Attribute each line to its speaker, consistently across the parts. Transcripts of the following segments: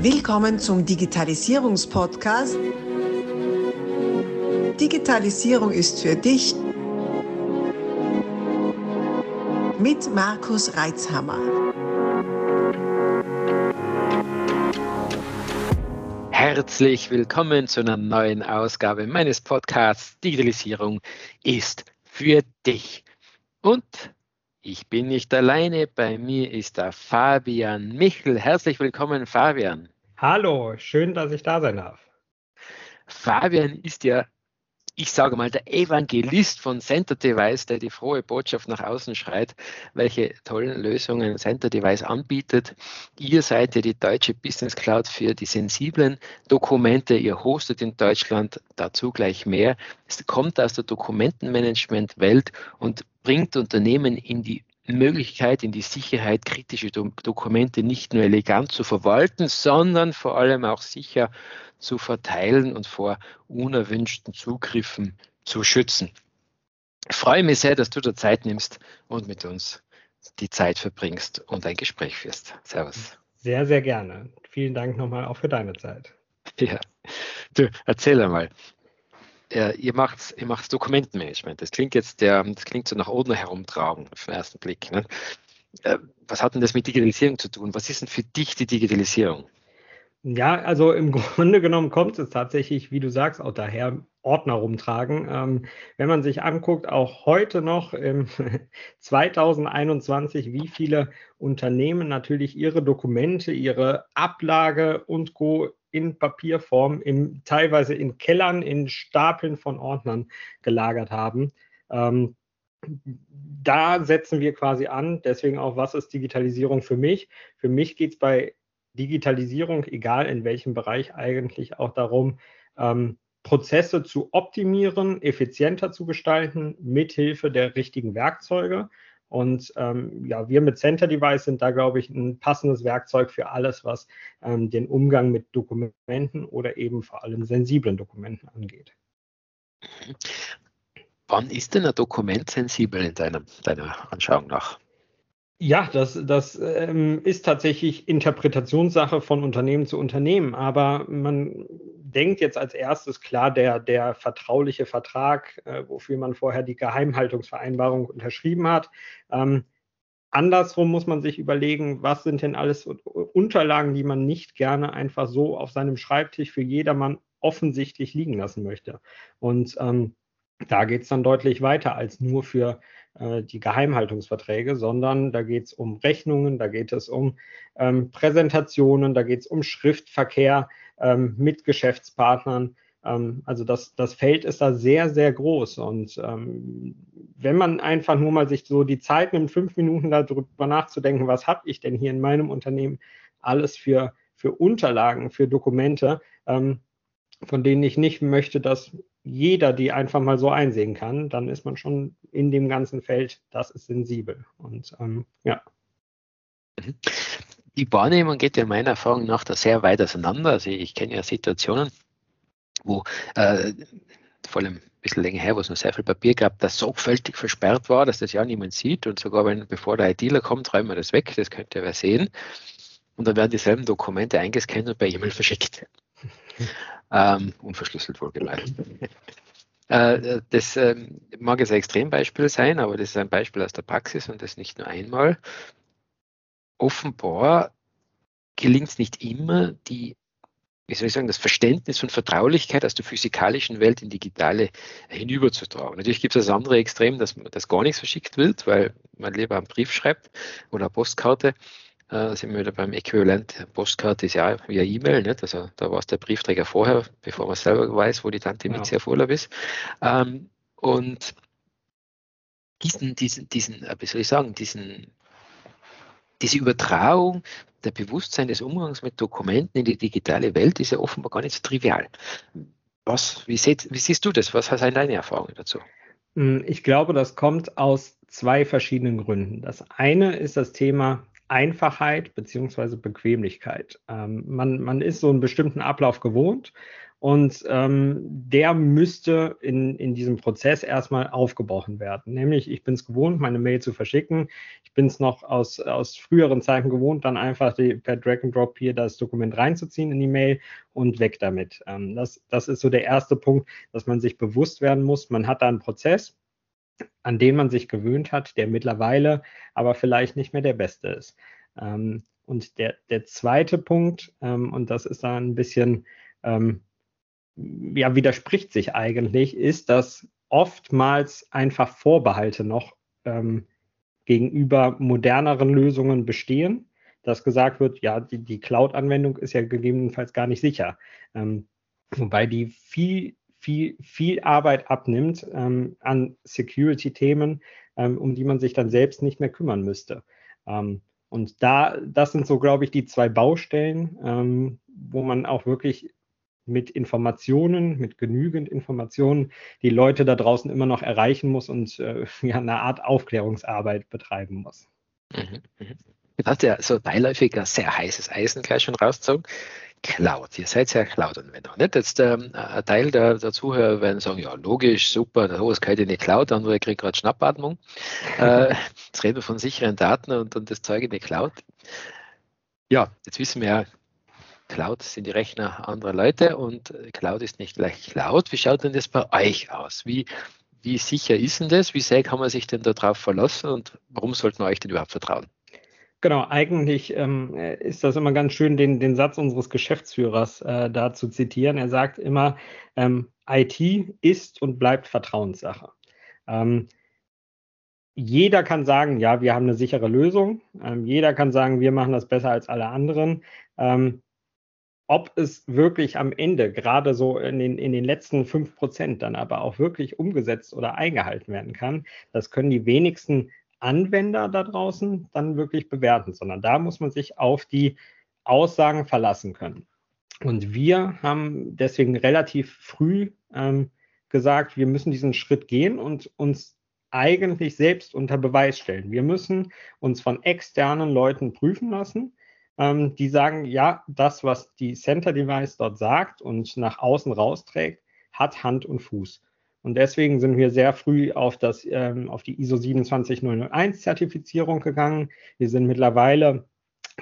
Speaker 1: Willkommen zum Digitalisierungspodcast. Digitalisierung ist für dich mit Markus Reitzhammer.
Speaker 2: Herzlich willkommen zu einer neuen Ausgabe meines Podcasts Digitalisierung ist für dich. Und ich bin nicht alleine, bei mir ist der Fabian Michel. Herzlich willkommen, Fabian.
Speaker 3: Hallo, schön, dass ich da sein darf.
Speaker 2: Fabian ist ja, ich sage mal, der Evangelist von Center Device, der die frohe Botschaft nach außen schreit, welche tollen Lösungen Center Device anbietet. Ihr seid ja die deutsche Business Cloud für die sensiblen Dokumente. Ihr hostet in Deutschland dazu gleich mehr. Es kommt aus der Dokumentenmanagement-Welt und bringt Unternehmen in die Möglichkeit, in die Sicherheit, kritische Do Dokumente nicht nur elegant zu verwalten, sondern vor allem auch sicher zu verteilen und vor unerwünschten Zugriffen zu schützen. Ich freue mich sehr, dass du dir Zeit nimmst und mit uns die Zeit verbringst und ein Gespräch führst. Servus.
Speaker 3: Sehr, sehr gerne. Vielen Dank nochmal auch für deine Zeit.
Speaker 2: Ja. Du, erzähl einmal, äh, ihr macht ihr macht Dokumentenmanagement. Das klingt jetzt der, das klingt so nach Ordner herumtragen auf den ersten Blick. Ne? Äh, was hat denn das mit Digitalisierung zu tun? Was ist denn für dich die Digitalisierung?
Speaker 3: Ja, also im Grunde genommen kommt es tatsächlich, wie du sagst, auch daher Ordner rumtragen. Ähm, wenn man sich anguckt, auch heute noch im 2021, wie viele Unternehmen natürlich ihre Dokumente, ihre Ablage und Co in Papierform, im, teilweise in Kellern, in Stapeln von Ordnern gelagert haben. Ähm, da setzen wir quasi an. Deswegen auch, was ist Digitalisierung für mich? Für mich geht es bei Digitalisierung, egal in welchem Bereich, eigentlich auch darum, ähm, Prozesse zu optimieren, effizienter zu gestalten, mithilfe der richtigen Werkzeuge. Und ähm, ja, wir mit Center Device sind da, glaube ich, ein passendes Werkzeug für alles, was ähm, den Umgang mit Dokumenten oder eben vor allem sensiblen Dokumenten angeht.
Speaker 2: Wann ist denn ein Dokument sensibel in deiner, deiner Anschauung nach?
Speaker 3: Ja, das, das ähm, ist tatsächlich Interpretationssache von Unternehmen zu Unternehmen. Aber man denkt jetzt als erstes klar, der, der vertrauliche Vertrag, äh, wofür man vorher die Geheimhaltungsvereinbarung unterschrieben hat. Ähm, andersrum muss man sich überlegen, was sind denn alles Unterlagen, die man nicht gerne einfach so auf seinem Schreibtisch für jedermann offensichtlich liegen lassen möchte. Und ähm, da geht es dann deutlich weiter als nur für äh, die Geheimhaltungsverträge, sondern da geht es um Rechnungen, da geht es um ähm, Präsentationen, da geht es um Schriftverkehr ähm, mit Geschäftspartnern. Ähm, also das, das Feld ist da sehr, sehr groß. Und ähm, wenn man einfach nur mal sich so die Zeit nimmt, fünf Minuten darüber nachzudenken, was habe ich denn hier in meinem Unternehmen alles für, für Unterlagen, für Dokumente, ähm, von denen ich nicht möchte, dass jeder die einfach mal so einsehen kann, dann ist man schon in dem ganzen Feld, das ist sensibel. Und ähm, ja.
Speaker 2: Mhm. Die Wahrnehmung geht ja meiner Erfahrung nach da sehr weit auseinander. Also ich kenne ja Situationen, wo äh, vor allem ein bisschen länger her, wo es noch sehr viel Papier gab, das sorgfältig versperrt war, dass das ja niemand sieht und sogar wenn, bevor der ITler kommt, räumen wir das weg, das könnte wer sehen. Und dann werden dieselben Dokumente eingescannt und per E-Mail verschickt. ähm, unverschlüsselt wohlgemerkt. äh, das äh, mag jetzt ein Extrembeispiel sein, aber das ist ein Beispiel aus der Praxis und das nicht nur einmal. Offenbar gelingt es nicht immer, die wie soll ich sagen, das Verständnis von Vertraulichkeit aus der physikalischen Welt in digitale hinüberzutragen. Natürlich gibt es das andere Extrem, dass, dass gar nichts verschickt wird, weil man lieber einen Brief schreibt oder eine Postkarte äh, sind wir wieder beim Äquivalent. Postkarte ist ja via E-Mail, nicht? Also da war es der Briefträger vorher, bevor man selber weiß, wo die Tante Mizi auf Urlaub ist. Ähm, und diesen, diesen, diesen, äh, wie soll ich sagen, diesen, diese Übertragung der Bewusstsein des Umgangs mit Dokumenten in die digitale Welt ist ja offenbar gar nicht so trivial. Was, wie, seht, wie siehst du das? Was sind deine Erfahrungen dazu?
Speaker 3: Hm, ich glaube, das kommt aus zwei verschiedenen Gründen. Das eine ist das Thema Einfachheit beziehungsweise Bequemlichkeit. Ähm, man, man ist so einen bestimmten Ablauf gewohnt und ähm, der müsste in, in diesem Prozess erstmal aufgebrochen werden. Nämlich, ich bin es gewohnt, meine Mail zu verschicken. Ich bin es noch aus, aus früheren Zeiten gewohnt, dann einfach die, per Drag and Drop hier das Dokument reinzuziehen in die Mail und weg damit. Ähm, das, das ist so der erste Punkt, dass man sich bewusst werden muss. Man hat da einen Prozess, an den man sich gewöhnt hat, der mittlerweile aber vielleicht nicht mehr der beste ist. Ähm, und der, der zweite Punkt, ähm, und das ist da ein bisschen ähm, ja, widerspricht sich eigentlich, ist, dass oftmals einfach Vorbehalte noch ähm, gegenüber moderneren Lösungen bestehen, dass gesagt wird, ja, die, die Cloud-Anwendung ist ja gegebenenfalls gar nicht sicher. Ähm, wobei die viel, viel, viel Arbeit abnimmt ähm, an Security-Themen, ähm, um die man sich dann selbst nicht mehr kümmern müsste. Ähm, und da, das sind so, glaube ich, die zwei Baustellen, ähm, wo man auch wirklich mit Informationen, mit genügend Informationen die Leute da draußen immer noch erreichen muss und äh, ja, eine Art Aufklärungsarbeit betreiben muss.
Speaker 2: Mhm, mhm. Du hast ja so beiläufig ein sehr heißes Eisen gleich schon rausgezogen. Cloud, ihr seid ja Cloud-Anwender. Nicht jetzt ähm, ein Teil der, der, Zuhörer werden sagen, ja logisch, super, sowas gehört in die Cloud, andere kriegt gerade Schnappatmung. äh, jetzt reden wir von sicheren Daten und, und das Zeug in die Cloud. Ja, jetzt wissen wir ja, Cloud sind die Rechner anderer Leute und Cloud ist nicht gleich Cloud. Wie schaut denn das bei euch aus? Wie, wie sicher ist denn das? Wie sehr kann man sich denn darauf verlassen und warum sollten wir euch denn überhaupt vertrauen?
Speaker 3: Genau, eigentlich ähm, ist das immer ganz schön, den, den Satz unseres Geschäftsführers äh, da zu zitieren. Er sagt immer, ähm, IT ist und bleibt Vertrauenssache. Ähm, jeder kann sagen, ja, wir haben eine sichere Lösung. Ähm, jeder kann sagen, wir machen das besser als alle anderen. Ähm, ob es wirklich am Ende, gerade so in den, in den letzten fünf Prozent, dann aber auch wirklich umgesetzt oder eingehalten werden kann, das können die wenigsten Anwender da draußen dann wirklich bewerten, sondern da muss man sich auf die Aussagen verlassen können. Und wir haben deswegen relativ früh ähm, gesagt, wir müssen diesen Schritt gehen und uns eigentlich selbst unter Beweis stellen. Wir müssen uns von externen Leuten prüfen lassen, ähm, die sagen, ja, das, was die Center Device dort sagt und nach außen rausträgt, hat Hand und Fuß. Und deswegen sind wir sehr früh auf, das, ähm, auf die ISO 27001 Zertifizierung gegangen. Wir sind mittlerweile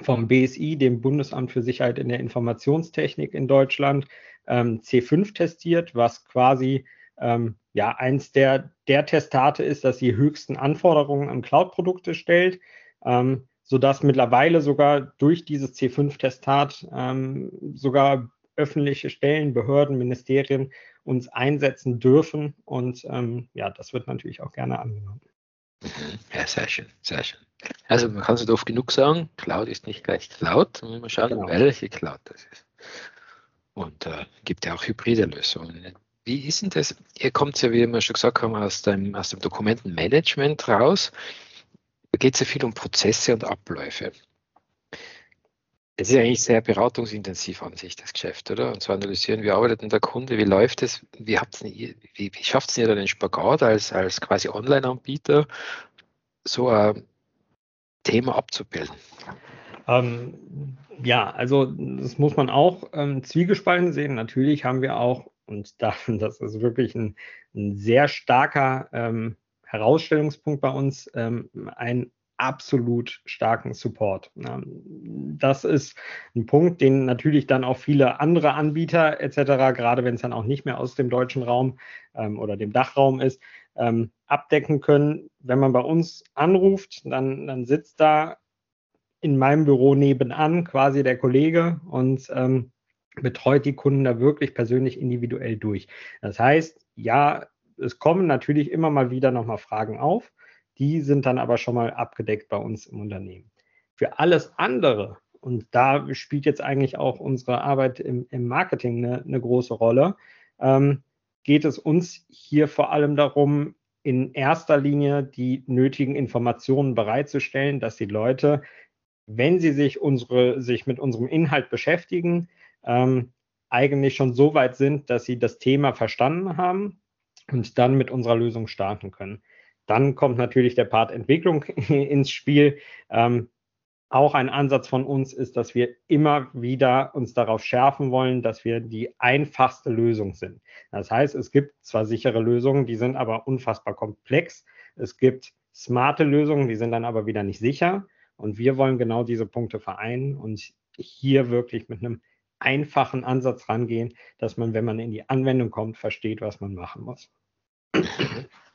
Speaker 3: vom BSI, dem Bundesamt für Sicherheit in der Informationstechnik in Deutschland, ähm, C5 testiert, was quasi ähm, ja eins der, der Testate ist, das die höchsten Anforderungen an Cloud-Produkte stellt. Ähm, sodass mittlerweile sogar durch dieses C5-Testat ähm, sogar öffentliche Stellen, Behörden, Ministerien uns einsetzen dürfen. Und ähm, ja, das wird natürlich auch gerne angenommen.
Speaker 2: Mhm. Ja, sehr schön, sehr schön. Also man kann es nicht oft genug sagen, Cloud ist nicht gleich Cloud. Da muss man schauen, genau. welche Cloud das ist. Und äh, gibt ja auch hybride Lösungen. Wie ist denn das? Ihr kommt ja, wie wir schon gesagt haben, aus dem, aus dem Dokumentenmanagement raus. Da geht es ja viel um Prozesse und Abläufe. Es ist eigentlich sehr beratungsintensiv an sich, das Geschäft, oder? Und zu analysieren, wie arbeitet denn der Kunde, wie läuft es, wie, wie, wie schafft es ihr den Spagat als, als quasi Online-Anbieter, so ein Thema abzubilden?
Speaker 3: Ähm, ja, also das muss man auch ähm, zwiegespalten sehen. Natürlich haben wir auch, und da, das ist wirklich ein, ein sehr starker ähm, Herausstellungspunkt bei uns, ähm, einen absolut starken Support. Das ist ein Punkt, den natürlich dann auch viele andere Anbieter etc., gerade wenn es dann auch nicht mehr aus dem deutschen Raum ähm, oder dem Dachraum ist, ähm, abdecken können. Wenn man bei uns anruft, dann, dann sitzt da in meinem Büro nebenan quasi der Kollege und ähm, betreut die Kunden da wirklich persönlich individuell durch. Das heißt, ja, es kommen natürlich immer mal wieder nochmal Fragen auf. Die sind dann aber schon mal abgedeckt bei uns im Unternehmen. Für alles andere, und da spielt jetzt eigentlich auch unsere Arbeit im, im Marketing eine, eine, große Rolle, ähm, geht es uns hier vor allem darum, in erster Linie die nötigen Informationen bereitzustellen, dass die Leute, wenn sie sich, unsere, sich mit unserem Inhalt beschäftigen, ähm, eigentlich schon so weit sind, dass sie das Thema verstanden haben und dann mit unserer Lösung starten können. Dann kommt natürlich der Part Entwicklung ins Spiel. Ähm, auch ein Ansatz von uns ist, dass wir immer wieder uns darauf schärfen wollen, dass wir die einfachste Lösung sind. Das heißt, es gibt zwar sichere Lösungen, die sind aber unfassbar komplex. Es gibt smarte Lösungen, die sind dann aber wieder nicht sicher. Und wir wollen genau diese Punkte vereinen und hier wirklich mit einem einfachen Ansatz rangehen, dass man, wenn man in die Anwendung kommt, versteht, was man machen muss.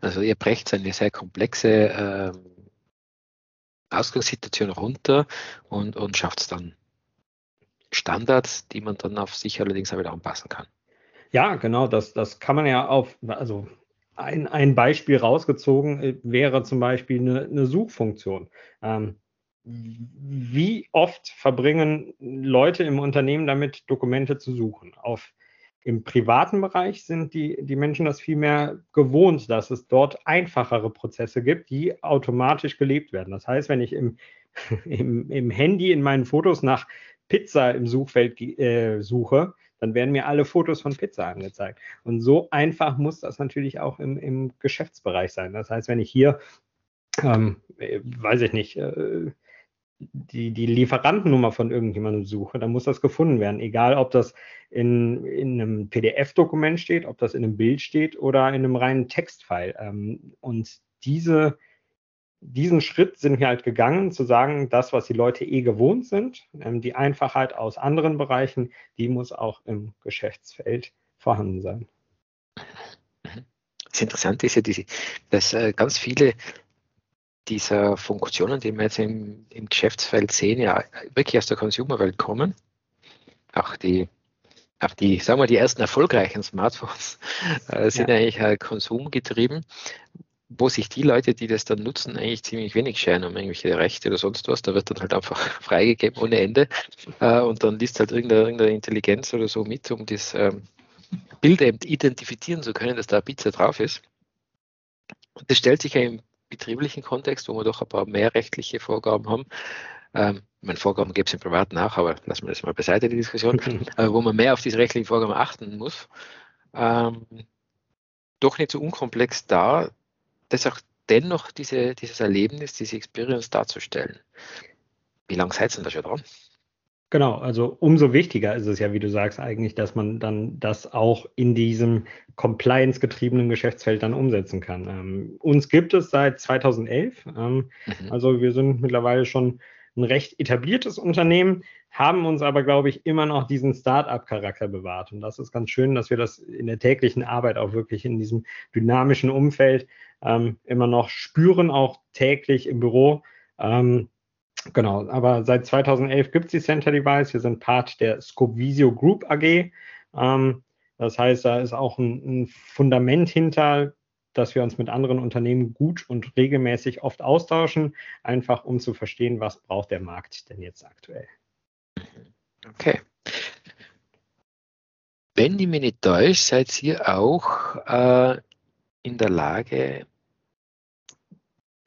Speaker 2: Also ihr brecht eine sehr komplexe ähm Ausgangssituation runter und, und schafft es dann Standards, die man dann auf sich allerdings auch wieder anpassen kann.
Speaker 3: Ja, genau, das, das kann man ja auf, also ein, ein Beispiel rausgezogen äh, wäre zum Beispiel eine, eine Suchfunktion. Ähm, wie oft verbringen Leute im Unternehmen damit, Dokumente zu suchen? Auf im privaten Bereich sind die, die Menschen das viel mehr gewohnt, dass es dort einfachere Prozesse gibt, die automatisch gelebt werden. Das heißt, wenn ich im, im, im Handy in meinen Fotos nach Pizza im Suchfeld äh, suche, dann werden mir alle Fotos von Pizza angezeigt. Und so einfach muss das natürlich auch im, im Geschäftsbereich sein. Das heißt, wenn ich hier, ähm, äh, weiß ich nicht, äh, die, die Lieferantennummer von irgendjemandem suche, dann muss das gefunden werden. Egal, ob das in, in einem PDF-Dokument steht, ob das in einem Bild steht oder in einem reinen Textfile. Ähm, und diese, diesen Schritt sind wir halt gegangen, zu sagen, das, was die Leute eh gewohnt sind, ähm, die Einfachheit aus anderen Bereichen, die muss auch im Geschäftsfeld vorhanden sein.
Speaker 2: Das Interessante ist ja, diese, dass äh, ganz viele dieser Funktionen, die wir jetzt im, im Geschäftsfeld sehen, ja wirklich aus der Consumerwelt kommen. Auch die, auch die, sagen wir, die ersten erfolgreichen Smartphones äh, sind ja. eigentlich äh, konsumgetrieben, wo sich die Leute, die das dann nutzen, eigentlich ziemlich wenig scheren um irgendwelche Rechte oder sonst was. Da wird dann halt einfach freigegeben ohne Ende. Äh, und dann liest halt irgendeine, irgendeine, Intelligenz oder so mit, um das ähm, Bild eben identifizieren zu können, dass da Pizza drauf ist. Und das stellt sich ja im betrieblichen Kontext, wo wir doch ein paar mehr rechtliche Vorgaben haben. Ähm, meine Vorgaben gibt es im Privaten auch, aber lassen wir das mal beiseite, die Diskussion, äh, wo man mehr auf diese rechtlichen Vorgaben achten muss. Ähm, doch nicht so unkomplex da, das auch dennoch diese, dieses Erlebnis, diese Experience darzustellen. Wie lange seid ihr denn da schon dran?
Speaker 3: Genau, also umso wichtiger ist es ja, wie du sagst, eigentlich, dass man dann das auch in diesem compliance-getriebenen Geschäftsfeld dann umsetzen kann. Ähm, uns gibt es seit 2011, ähm, mhm. also wir sind mittlerweile schon ein recht etabliertes Unternehmen, haben uns aber, glaube ich, immer noch diesen Start-up-Charakter bewahrt. Und das ist ganz schön, dass wir das in der täglichen Arbeit auch wirklich in diesem dynamischen Umfeld ähm, immer noch spüren, auch täglich im Büro. Ähm, Genau, aber seit 2011 gibt es die Center Device. Wir sind Part der Scopevisio Group AG. Ähm, das heißt, da ist auch ein, ein, Fundament hinter, dass wir uns mit anderen Unternehmen gut und regelmäßig oft austauschen, einfach um zu verstehen, was braucht der Markt denn jetzt aktuell.
Speaker 2: Okay. Wenn ich mich nicht täusche, seid ihr auch äh, in der Lage,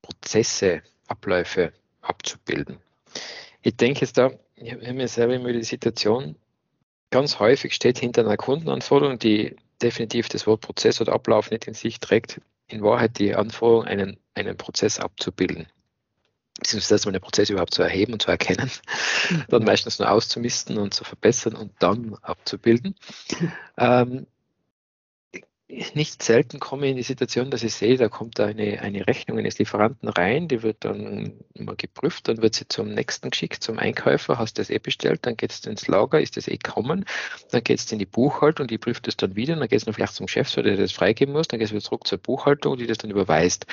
Speaker 2: Prozesse, Abläufe abzubilden. Ich denke jetzt da, ich habe mir selber immer die Situation, ganz häufig steht hinter einer Kundenanforderung, die definitiv das Wort Prozess oder Ablauf nicht in sich trägt, in Wahrheit die Anforderung, einen, einen Prozess abzubilden. Beziehungsweise erstmal den Prozess überhaupt zu erheben und zu erkennen, dann meistens nur auszumisten und zu verbessern und dann abzubilden. Ähm, nicht selten komme ich in die Situation, dass ich sehe, da kommt eine, eine Rechnung eines Lieferanten rein, die wird dann mal geprüft, dann wird sie zum nächsten geschickt, zum Einkäufer, hast das eh bestellt, dann geht es ins Lager, ist das eh kommen, dann geht es in die Buchhaltung, die prüft es dann wieder, dann geht es noch vielleicht zum Geschäftsführer, der das freigeben muss, dann geht es wieder zurück zur Buchhaltung, die das dann überweist.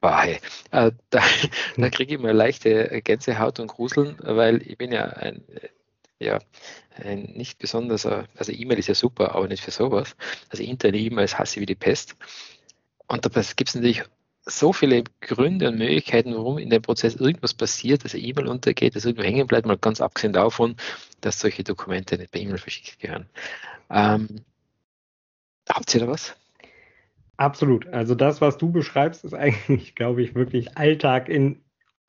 Speaker 2: Boah, hey, äh, da, da kriege ich mal leichte Gänsehaut und Gruseln, weil ich bin ja ein ja, ein nicht besonders, also E-Mail ist ja super, aber nicht für sowas. Also interne E-Mails hasse ich wie die Pest. Und da gibt es natürlich so viele Gründe und Möglichkeiten, warum in dem Prozess irgendwas passiert, dass eine E-Mail untergeht, dass irgendwo hängen bleibt, mal ganz abgesehen davon, dass solche Dokumente nicht per E-Mail verschickt gehören. Ähm, habt ihr da was?
Speaker 3: Absolut. Also das, was du beschreibst, ist eigentlich, glaube ich, wirklich Alltag in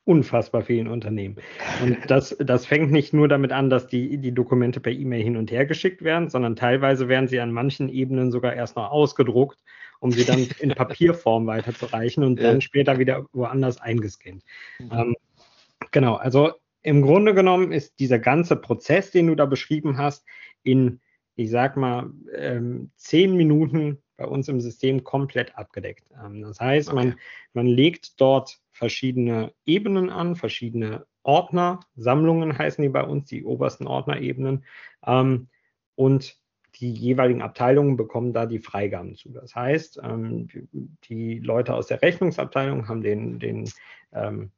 Speaker 3: unfassbar vielen Unternehmen. Und das, das fängt nicht nur damit an, dass die, die Dokumente per E-Mail hin und her geschickt werden, sondern teilweise werden sie an manchen Ebenen sogar erst noch ausgedruckt, um sie dann in Papierform weiterzureichen und dann später wieder woanders eingescannt. Mhm. Ähm, Genau, also im Grunde genommen ist dieser ganze Prozess, den du da beschrieben hast, in, ich sag mal, ähm, zehn Minuten bei uns im System komplett abgedeckt. Ähm, das heißt, okay. man, man legt dort verschiedene Ebenen an, verschiedene Ordner, Sammlungen heißen die bei uns, die obersten Ordnerebenen. Ähm, und die jeweiligen Abteilungen bekommen da die Freigaben zu. Das heißt, ähm, die Leute aus der Rechnungsabteilung haben den, den, ähm,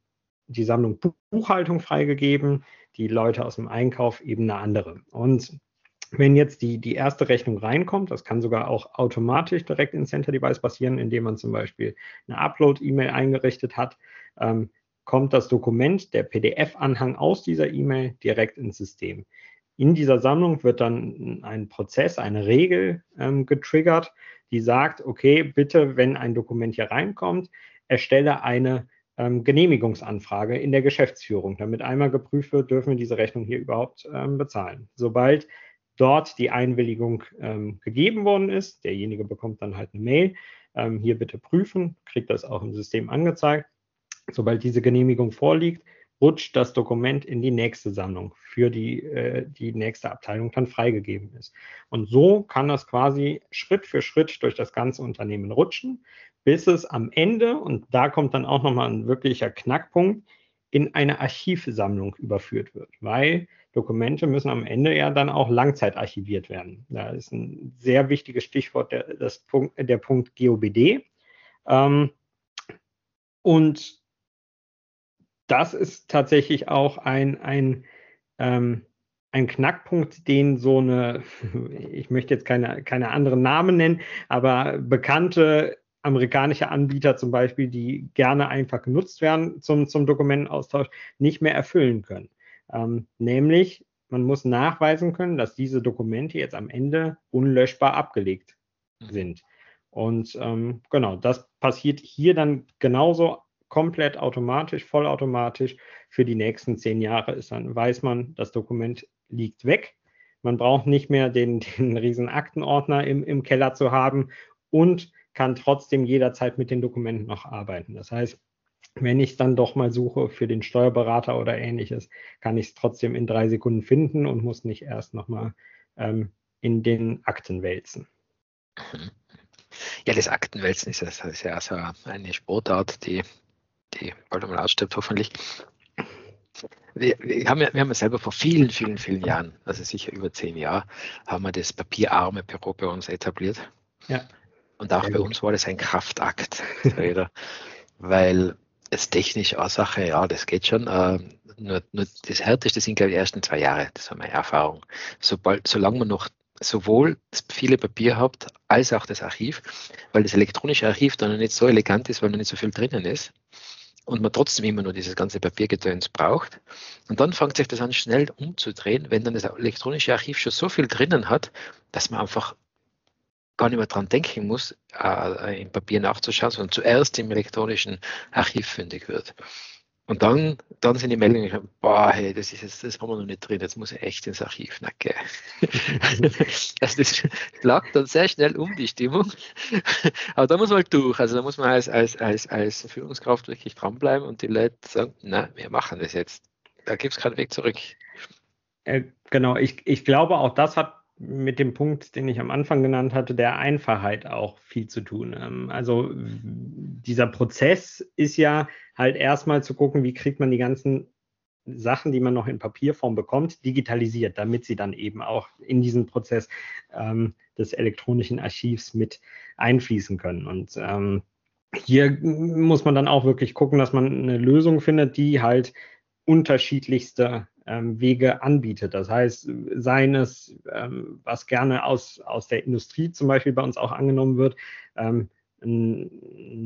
Speaker 3: die Sammlung Buchhaltung freigegeben, die Leute aus dem Einkauf eben eine andere. Und wenn jetzt die, die erste Rechnung reinkommt, das kann sogar auch automatisch direkt in Center Device passieren, indem man zum Beispiel eine Upload-E-Mail eingerichtet hat, ähm, kommt das Dokument, der PDF-Anhang aus dieser E-Mail direkt ins System. In dieser Sammlung wird dann ein Prozess, eine Regel ähm, getriggert, die sagt, okay, bitte, wenn ein Dokument hier reinkommt, erstelle eine ähm, Genehmigungsanfrage in der Geschäftsführung, damit einmal geprüft wird, dürfen wir diese Rechnung hier überhaupt ähm, bezahlen. Sobald dort die Einwilligung ähm, gegeben worden ist, derjenige bekommt dann halt eine Mail, ähm, hier bitte prüfen, kriegt das auch im System angezeigt. Sobald diese Genehmigung vorliegt, rutscht das Dokument in die nächste Sammlung für die, äh, die nächste Abteilung dann freigegeben ist. Und so kann das quasi Schritt für Schritt durch das ganze Unternehmen rutschen, bis es am Ende, und da kommt dann auch nochmal ein wirklicher Knackpunkt, in eine Archivsammlung überführt wird, weil Dokumente müssen am Ende ja dann auch langzeitarchiviert werden. Da ist ein sehr wichtiges Stichwort der, das Punkt, der Punkt GOBD. Ähm, und das ist tatsächlich auch ein, ein, ähm, ein Knackpunkt, den so eine, ich möchte jetzt keine, keine anderen Namen nennen, aber bekannte amerikanische Anbieter zum Beispiel, die gerne einfach genutzt werden zum, zum Dokumentenaustausch, nicht mehr erfüllen können. Ähm, nämlich, man muss nachweisen können, dass diese Dokumente jetzt am Ende unlöschbar abgelegt mhm. sind. Und ähm, genau, das passiert hier dann genauso komplett automatisch, vollautomatisch für die nächsten zehn Jahre ist, dann weiß man, das Dokument liegt weg. Man braucht nicht mehr den, den riesen Aktenordner im, im Keller zu haben und kann trotzdem jederzeit mit den Dokumenten noch arbeiten. Das heißt, wenn ich es dann doch mal suche für den Steuerberater oder ähnliches, kann ich es trotzdem in drei Sekunden finden und muss nicht erst nochmal ähm, in den Akten wälzen.
Speaker 2: Ja, das Aktenwälzen ist, ist ja also eine Sportart, die die bald einmal ausstirbt, hoffentlich. Wir, wir, haben ja, wir haben ja selber vor vielen, vielen, vielen Jahren, also sicher über zehn Jahre, haben wir das papierarme Büro bei uns etabliert. Ja. Und auch Sehr bei gut. uns war das ein Kraftakt, weil es technisch eine Sache, ja, das geht schon. Äh, nur, nur das Härteste sind, glaube ich, die ersten zwei Jahre. Das war meine Erfahrung. Sobald, solange man noch sowohl das viele Papier habt, als auch das Archiv, weil das elektronische Archiv dann nicht so elegant ist, weil noch nicht so viel drinnen ist, und man trotzdem immer nur dieses ganze Papiergedöns braucht. Und dann fängt sich das an schnell umzudrehen, wenn dann das elektronische Archiv schon so viel drinnen hat, dass man einfach gar nicht mehr dran denken muss, äh, im Papier nachzuschauen, sondern zuerst im elektronischen Archiv fündig wird. Und dann, dann sind die Meldungen, boah, hey, das ist jetzt, das haben wir noch nicht drin, jetzt muss ich echt ins Archiv. Na, okay. also das schlagt dann sehr schnell um die Stimmung. Aber da muss man halt durch. Also da muss man als, als, als, als Führungskraft wirklich dranbleiben und die Leute sagen, na, wir machen das jetzt. Da gibt es keinen Weg zurück.
Speaker 3: Äh, genau, ich, ich glaube, auch das hat mit dem Punkt, den ich am Anfang genannt hatte, der Einfachheit auch viel zu tun. Ähm, also dieser Prozess ist ja halt erstmal zu gucken, wie kriegt man die ganzen Sachen, die man noch in Papierform bekommt, digitalisiert, damit sie dann eben auch in diesen Prozess ähm, des elektronischen Archivs mit einfließen können. Und ähm, hier muss man dann auch wirklich gucken, dass man eine Lösung findet, die halt unterschiedlichste Wege anbietet. Das heißt, seien es, ähm, was gerne aus, aus der Industrie zum Beispiel bei uns auch angenommen wird, ähm, ein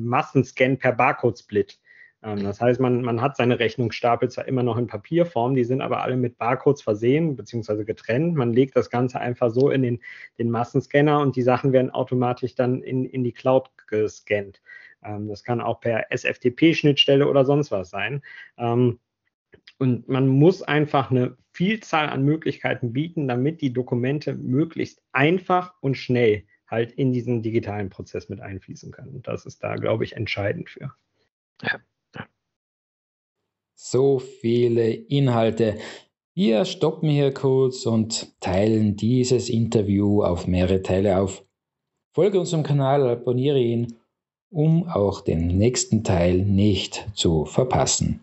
Speaker 3: Massenscan per Barcode-Split. Ähm, das heißt, man, man hat seine Rechnungsstapel zwar immer noch in Papierform, die sind aber alle mit Barcodes versehen bzw. getrennt. Man legt das Ganze einfach so in den, den Massenscanner und die Sachen werden automatisch dann in, in die Cloud gescannt. Ähm, das kann auch per SFTP-Schnittstelle oder sonst was sein. Und man muss einfach eine Vielzahl an Möglichkeiten bieten, damit die Dokumente möglichst einfach und schnell halt in diesen digitalen Prozess mit einfließen können. Und das ist da, glaube ich, entscheidend für. Ja.
Speaker 4: So viele Inhalte. Wir stoppen hier kurz und teilen dieses Interview auf mehrere Teile auf. Folge unserem Kanal, abonniere ihn, um auch den nächsten Teil nicht zu verpassen.